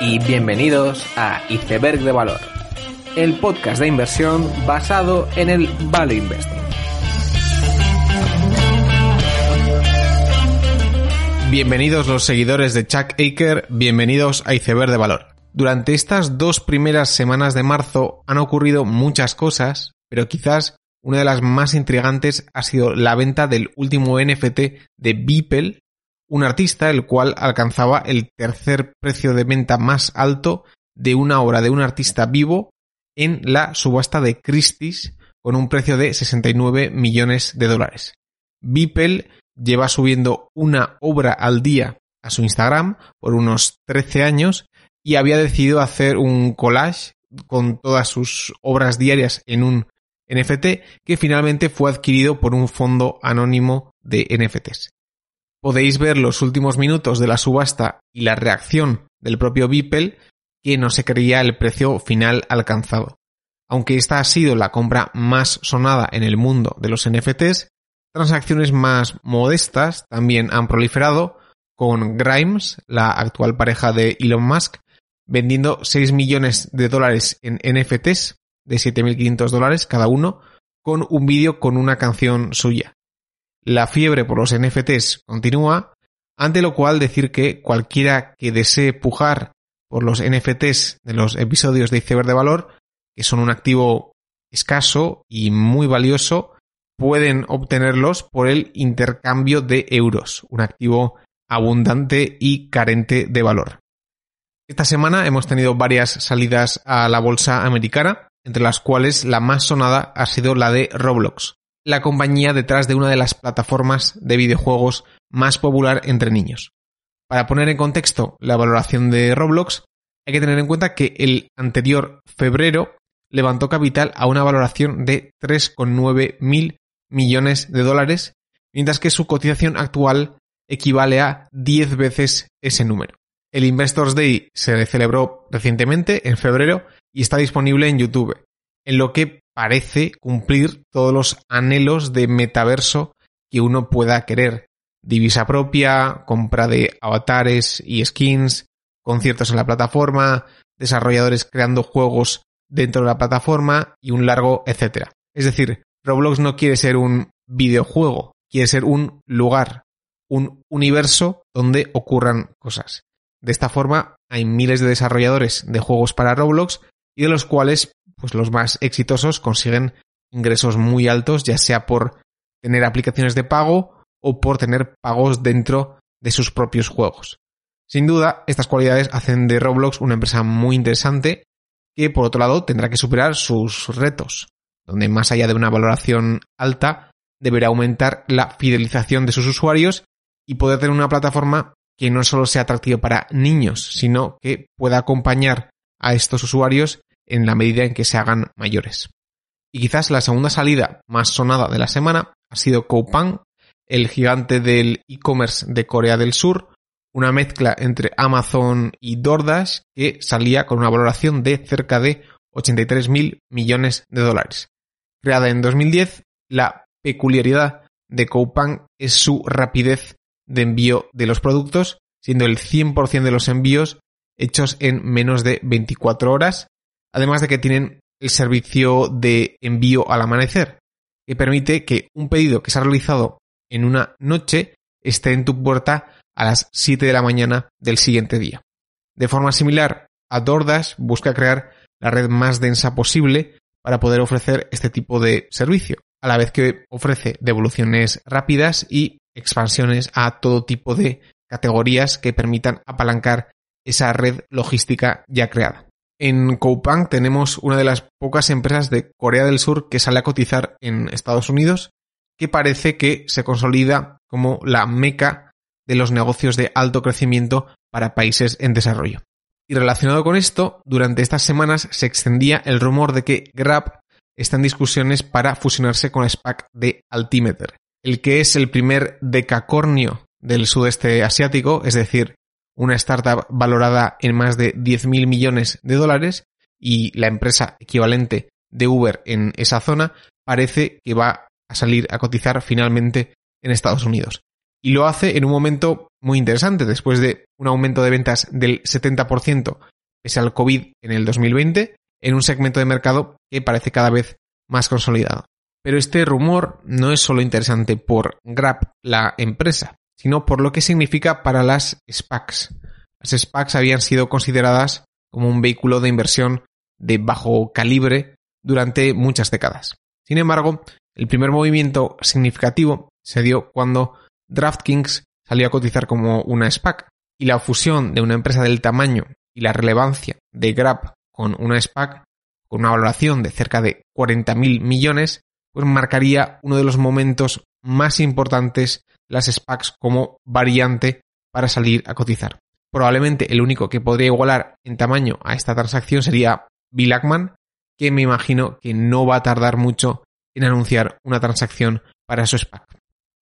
y bienvenidos a Iceberg de Valor, el podcast de inversión basado en el Value Investing. Bienvenidos los seguidores de Chuck Aker, bienvenidos a Iceberg de Valor. Durante estas dos primeras semanas de marzo han ocurrido muchas cosas, pero quizás una de las más intrigantes ha sido la venta del último NFT de Beeple, un artista el cual alcanzaba el tercer precio de venta más alto de una obra de un artista vivo en la subasta de Christie's con un precio de 69 millones de dólares. Beeple lleva subiendo una obra al día a su Instagram por unos 13 años y había decidido hacer un collage con todas sus obras diarias en un NFT que finalmente fue adquirido por un fondo anónimo de NFTs. Podéis ver los últimos minutos de la subasta y la reacción del propio Beeple que no se creía el precio final alcanzado. Aunque esta ha sido la compra más sonada en el mundo de los NFTs, transacciones más modestas también han proliferado, con Grimes, la actual pareja de Elon Musk, vendiendo 6 millones de dólares en NFTs de 7.500 dólares cada uno, con un vídeo con una canción suya. La fiebre por los NFTs continúa, ante lo cual decir que cualquiera que desee pujar por los NFTs de los episodios de Iceberg de Valor, que son un activo escaso y muy valioso, pueden obtenerlos por el intercambio de euros, un activo abundante y carente de valor. Esta semana hemos tenido varias salidas a la bolsa americana, entre las cuales la más sonada ha sido la de Roblox, la compañía detrás de una de las plataformas de videojuegos más popular entre niños. Para poner en contexto la valoración de Roblox, hay que tener en cuenta que el anterior febrero levantó capital a una valoración de 3,9 mil millones de dólares, mientras que su cotización actual equivale a 10 veces ese número. El Investors Day se celebró recientemente, en febrero, y está disponible en YouTube, en lo que parece cumplir todos los anhelos de metaverso que uno pueda querer. Divisa propia, compra de avatares y skins, conciertos en la plataforma, desarrolladores creando juegos dentro de la plataforma y un largo etcétera. Es decir, Roblox no quiere ser un videojuego, quiere ser un lugar, un universo donde ocurran cosas. De esta forma, hay miles de desarrolladores de juegos para Roblox y de los cuales, pues los más exitosos consiguen ingresos muy altos, ya sea por tener aplicaciones de pago o por tener pagos dentro de sus propios juegos. Sin duda, estas cualidades hacen de Roblox una empresa muy interesante que, por otro lado, tendrá que superar sus retos, donde más allá de una valoración alta, deberá aumentar la fidelización de sus usuarios y poder tener una plataforma que no solo sea atractivo para niños, sino que pueda acompañar a estos usuarios en la medida en que se hagan mayores. Y quizás la segunda salida más sonada de la semana ha sido Coupang, el gigante del e-commerce de Corea del Sur, una mezcla entre Amazon y DoorDash que salía con una valoración de cerca de 83 mil millones de dólares. Creada en 2010, la peculiaridad de Coupang es su rapidez de envío de los productos, siendo el 100% de los envíos hechos en menos de 24 horas, además de que tienen el servicio de envío al amanecer, que permite que un pedido que se ha realizado en una noche esté en tu puerta a las 7 de la mañana del siguiente día. De forma similar a busca crear la red más densa posible para poder ofrecer este tipo de servicio, a la vez que ofrece devoluciones rápidas y expansiones a todo tipo de categorías que permitan apalancar esa red logística ya creada. En Coupang tenemos una de las pocas empresas de Corea del Sur que sale a cotizar en Estados Unidos, que parece que se consolida como la meca de los negocios de alto crecimiento para países en desarrollo. Y relacionado con esto, durante estas semanas se extendía el rumor de que Grab está en discusiones para fusionarse con SPAC de Altimeter, el que es el primer decacornio del sudeste asiático, es decir, una startup valorada en más de 10.000 millones de dólares y la empresa equivalente de Uber en esa zona parece que va a salir a cotizar finalmente en Estados Unidos. Y lo hace en un momento muy interesante después de un aumento de ventas del 70% pese al COVID en el 2020, en un segmento de mercado que parece cada vez más consolidado. Pero este rumor no es solo interesante por Grab, la empresa, sino por lo que significa para las SPACs. Las SPACs habían sido consideradas como un vehículo de inversión de bajo calibre durante muchas décadas. Sin embargo, el primer movimiento significativo se dio cuando DraftKings salió a cotizar como una SPAC y la fusión de una empresa del tamaño y la relevancia de Grab con una SPAC con una valoración de cerca de 40.000 millones, pues marcaría uno de los momentos más importantes las SPACs como variante para salir a cotizar. Probablemente el único que podría igualar en tamaño a esta transacción sería Bill Ackman, que me imagino que no va a tardar mucho en anunciar una transacción para su SPAC.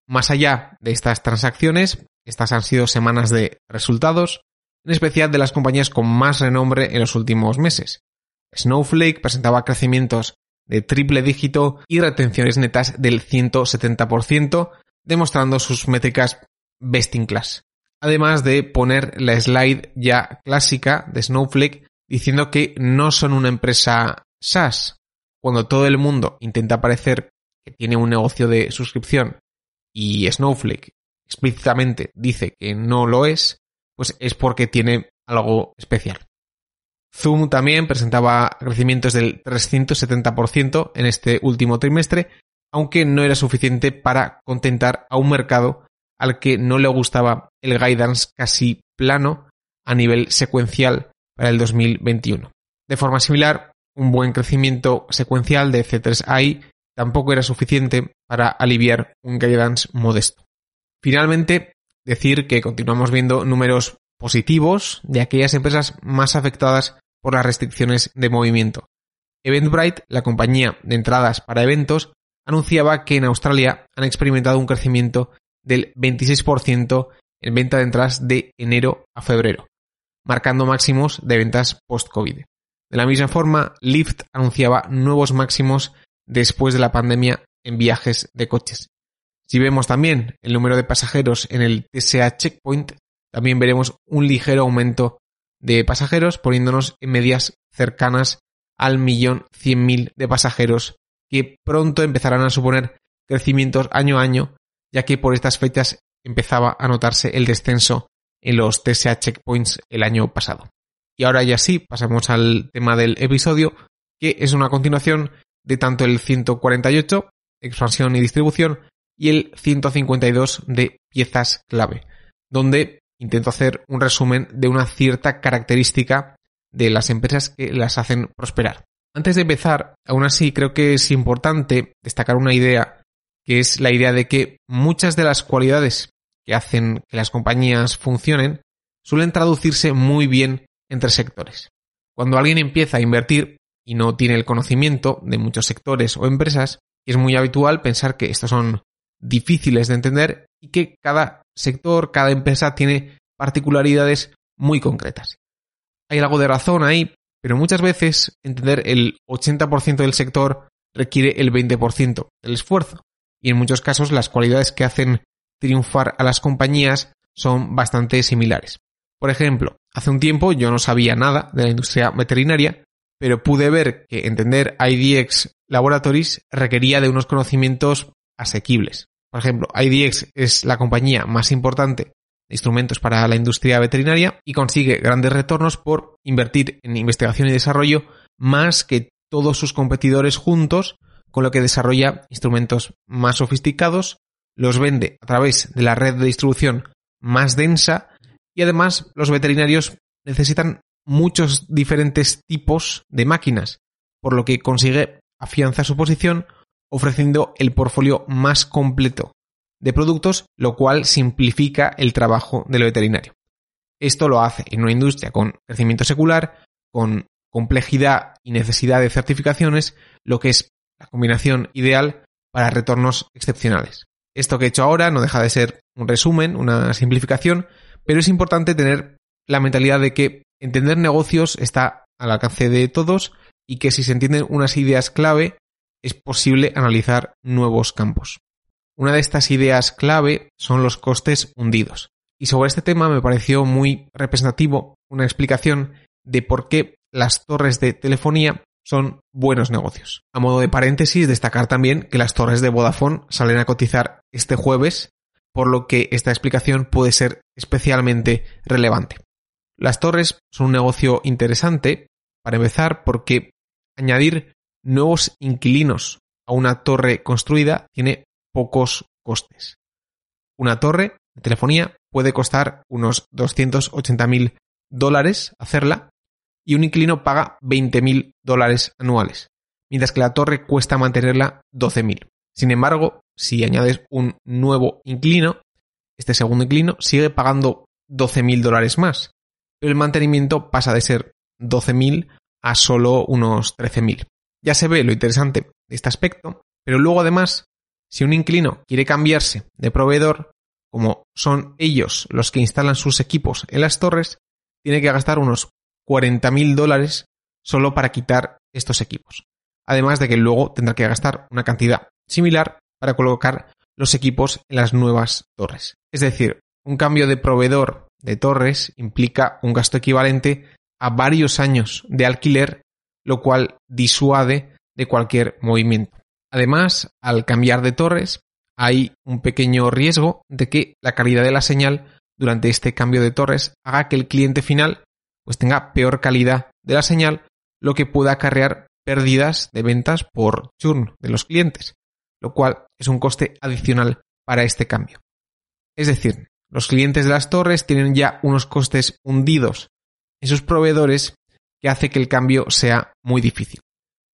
Más allá de estas transacciones, estas han sido semanas de resultados, en especial de las compañías con más renombre en los últimos meses. Snowflake presentaba crecimientos de triple dígito y retenciones netas del 170%, demostrando sus métricas best in class. Además de poner la slide ya clásica de Snowflake diciendo que no son una empresa SaaS. Cuando todo el mundo intenta parecer que tiene un negocio de suscripción y Snowflake explícitamente dice que no lo es, pues es porque tiene algo especial. Zoom también presentaba crecimientos del 370% en este último trimestre, aunque no era suficiente para contentar a un mercado al que no le gustaba el guidance casi plano a nivel secuencial para el 2021. De forma similar, un buen crecimiento secuencial de C3AI tampoco era suficiente para aliviar un guidance modesto. Finalmente, decir que continuamos viendo números positivos de aquellas empresas más afectadas por las restricciones de movimiento. Eventbrite, la compañía de entradas para eventos, anunciaba que en Australia han experimentado un crecimiento del 26% en venta de entradas de enero a febrero, marcando máximos de ventas post-COVID. De la misma forma, Lyft anunciaba nuevos máximos después de la pandemia en viajes de coches. Si vemos también el número de pasajeros en el TSA Checkpoint, también veremos un ligero aumento de pasajeros, poniéndonos en medias cercanas al millón cien mil de pasajeros que pronto empezarán a suponer crecimientos año a año, ya que por estas fechas empezaba a notarse el descenso en los TSA checkpoints el año pasado. Y ahora ya sí, pasamos al tema del episodio, que es una continuación de tanto el 148, expansión y distribución, y el 152 de piezas clave, donde intento hacer un resumen de una cierta característica de las empresas que las hacen prosperar. Antes de empezar, aún así creo que es importante destacar una idea, que es la idea de que muchas de las cualidades que hacen que las compañías funcionen suelen traducirse muy bien entre sectores. Cuando alguien empieza a invertir y no tiene el conocimiento de muchos sectores o empresas, es muy habitual pensar que estos son difíciles de entender y que cada sector, cada empresa tiene particularidades muy concretas. Hay algo de razón ahí, pero muchas veces entender el 80% del sector requiere el 20% del esfuerzo. Y en muchos casos las cualidades que hacen triunfar a las compañías son bastante similares. Por ejemplo, hace un tiempo yo no sabía nada de la industria veterinaria, pero pude ver que entender IDX Laboratories requería de unos conocimientos asequibles. Por ejemplo, IDX es la compañía más importante instrumentos para la industria veterinaria y consigue grandes retornos por invertir en investigación y desarrollo más que todos sus competidores juntos, con lo que desarrolla instrumentos más sofisticados, los vende a través de la red de distribución más densa y además los veterinarios necesitan muchos diferentes tipos de máquinas, por lo que consigue afianzar su posición ofreciendo el portfolio más completo de productos, lo cual simplifica el trabajo del veterinario. Esto lo hace en una industria con crecimiento secular, con complejidad y necesidad de certificaciones, lo que es la combinación ideal para retornos excepcionales. Esto que he hecho ahora no deja de ser un resumen, una simplificación, pero es importante tener la mentalidad de que entender negocios está al alcance de todos y que si se entienden unas ideas clave, es posible analizar nuevos campos. Una de estas ideas clave son los costes hundidos. Y sobre este tema me pareció muy representativo una explicación de por qué las torres de telefonía son buenos negocios. A modo de paréntesis, destacar también que las torres de Vodafone salen a cotizar este jueves, por lo que esta explicación puede ser especialmente relevante. Las torres son un negocio interesante, para empezar, porque añadir nuevos inquilinos a una torre construida tiene pocos costes. Una torre de telefonía puede costar unos 280.000 dólares hacerla y un inquilino paga 20.000 dólares anuales, mientras que la torre cuesta mantenerla 12.000. Sin embargo, si añades un nuevo inquilino, este segundo inquilino sigue pagando 12.000 dólares más, pero el mantenimiento pasa de ser 12.000 a solo unos 13.000. Ya se ve lo interesante de este aspecto, pero luego además, si un inquilino quiere cambiarse de proveedor, como son ellos los que instalan sus equipos en las torres, tiene que gastar unos 40.000 dólares solo para quitar estos equipos. Además de que luego tendrá que gastar una cantidad similar para colocar los equipos en las nuevas torres. Es decir, un cambio de proveedor de torres implica un gasto equivalente a varios años de alquiler, lo cual disuade de cualquier movimiento. Además, al cambiar de torres, hay un pequeño riesgo de que la calidad de la señal durante este cambio de torres haga que el cliente final pues tenga peor calidad de la señal, lo que pueda acarrear pérdidas de ventas por churn de los clientes, lo cual es un coste adicional para este cambio. Es decir, los clientes de las torres tienen ya unos costes hundidos en sus proveedores que hace que el cambio sea muy difícil.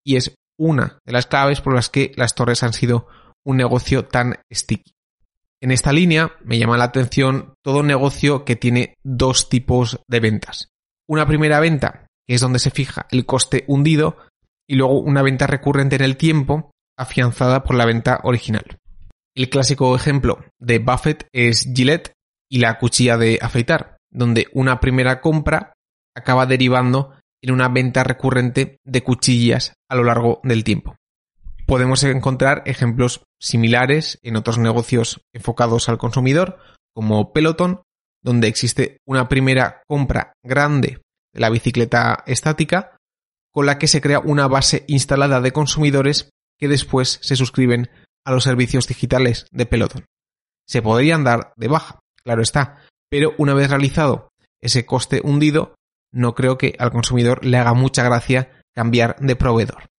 Y es una de las claves por las que las torres han sido un negocio tan sticky. En esta línea me llama la atención todo negocio que tiene dos tipos de ventas. Una primera venta, que es donde se fija el coste hundido, y luego una venta recurrente en el tiempo, afianzada por la venta original. El clásico ejemplo de Buffett es Gillette y la cuchilla de afeitar, donde una primera compra acaba derivando en una venta recurrente de cuchillas a lo largo del tiempo. Podemos encontrar ejemplos similares en otros negocios enfocados al consumidor, como Peloton, donde existe una primera compra grande de la bicicleta estática, con la que se crea una base instalada de consumidores que después se suscriben a los servicios digitales de Peloton. Se podrían dar de baja, claro está, pero una vez realizado ese coste hundido, no creo que al consumidor le haga mucha gracia cambiar de proveedor.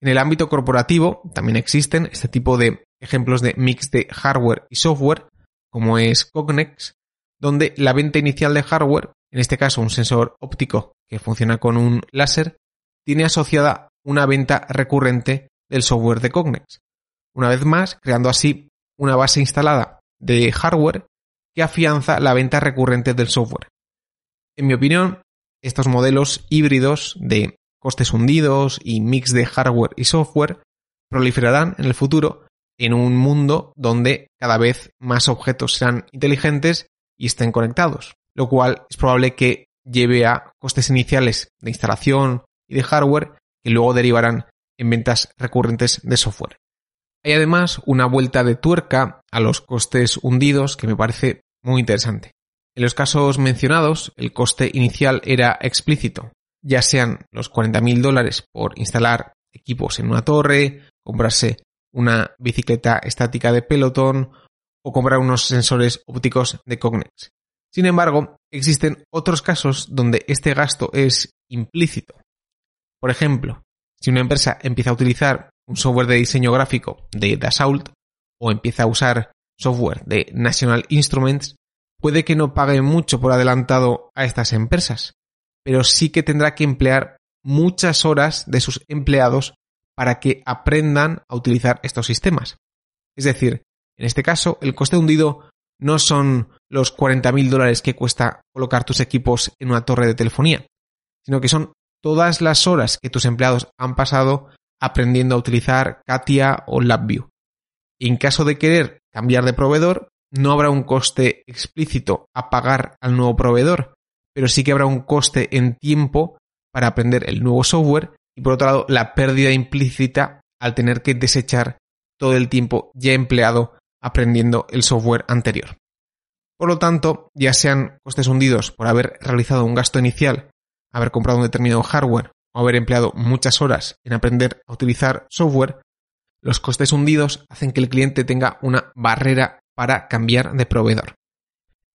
En el ámbito corporativo también existen este tipo de ejemplos de mix de hardware y software, como es Cognex, donde la venta inicial de hardware, en este caso un sensor óptico que funciona con un láser, tiene asociada una venta recurrente del software de Cognex. Una vez más, creando así una base instalada de hardware que afianza la venta recurrente del software. En mi opinión, estos modelos híbridos de costes hundidos y mix de hardware y software proliferarán en el futuro en un mundo donde cada vez más objetos serán inteligentes y estén conectados, lo cual es probable que lleve a costes iniciales de instalación y de hardware que luego derivarán en ventas recurrentes de software. Hay además una vuelta de tuerca a los costes hundidos que me parece muy interesante. En los casos mencionados, el coste inicial era explícito, ya sean los 40.000 dólares por instalar equipos en una torre, comprarse una bicicleta estática de Peloton o comprar unos sensores ópticos de Cognex. Sin embargo, existen otros casos donde este gasto es implícito. Por ejemplo, si una empresa empieza a utilizar un software de diseño gráfico de Dassault o empieza a usar software de National Instruments, puede que no pague mucho por adelantado a estas empresas, pero sí que tendrá que emplear muchas horas de sus empleados para que aprendan a utilizar estos sistemas. Es decir, en este caso, el coste hundido no son los 40.000 dólares que cuesta colocar tus equipos en una torre de telefonía, sino que son todas las horas que tus empleados han pasado aprendiendo a utilizar Katia o LabVIEW. En caso de querer cambiar de proveedor, no habrá un coste explícito a pagar al nuevo proveedor, pero sí que habrá un coste en tiempo para aprender el nuevo software y por otro lado la pérdida implícita al tener que desechar todo el tiempo ya empleado aprendiendo el software anterior. Por lo tanto, ya sean costes hundidos por haber realizado un gasto inicial, haber comprado un determinado hardware o haber empleado muchas horas en aprender a utilizar software, los costes hundidos hacen que el cliente tenga una barrera para cambiar de proveedor.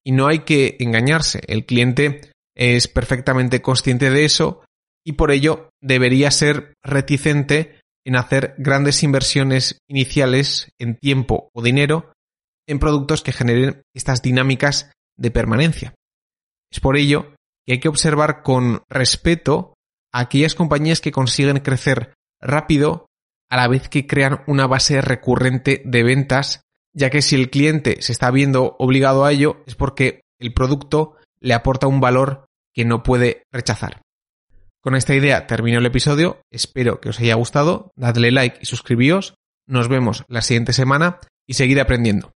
Y no hay que engañarse, el cliente es perfectamente consciente de eso y por ello debería ser reticente en hacer grandes inversiones iniciales en tiempo o dinero en productos que generen estas dinámicas de permanencia. Es por ello que hay que observar con respeto a aquellas compañías que consiguen crecer rápido a la vez que crean una base recurrente de ventas, ya que si el cliente se está viendo obligado a ello es porque el producto le aporta un valor que no puede rechazar. Con esta idea termino el episodio, espero que os haya gustado, dadle like y suscribíos, nos vemos la siguiente semana y seguir aprendiendo.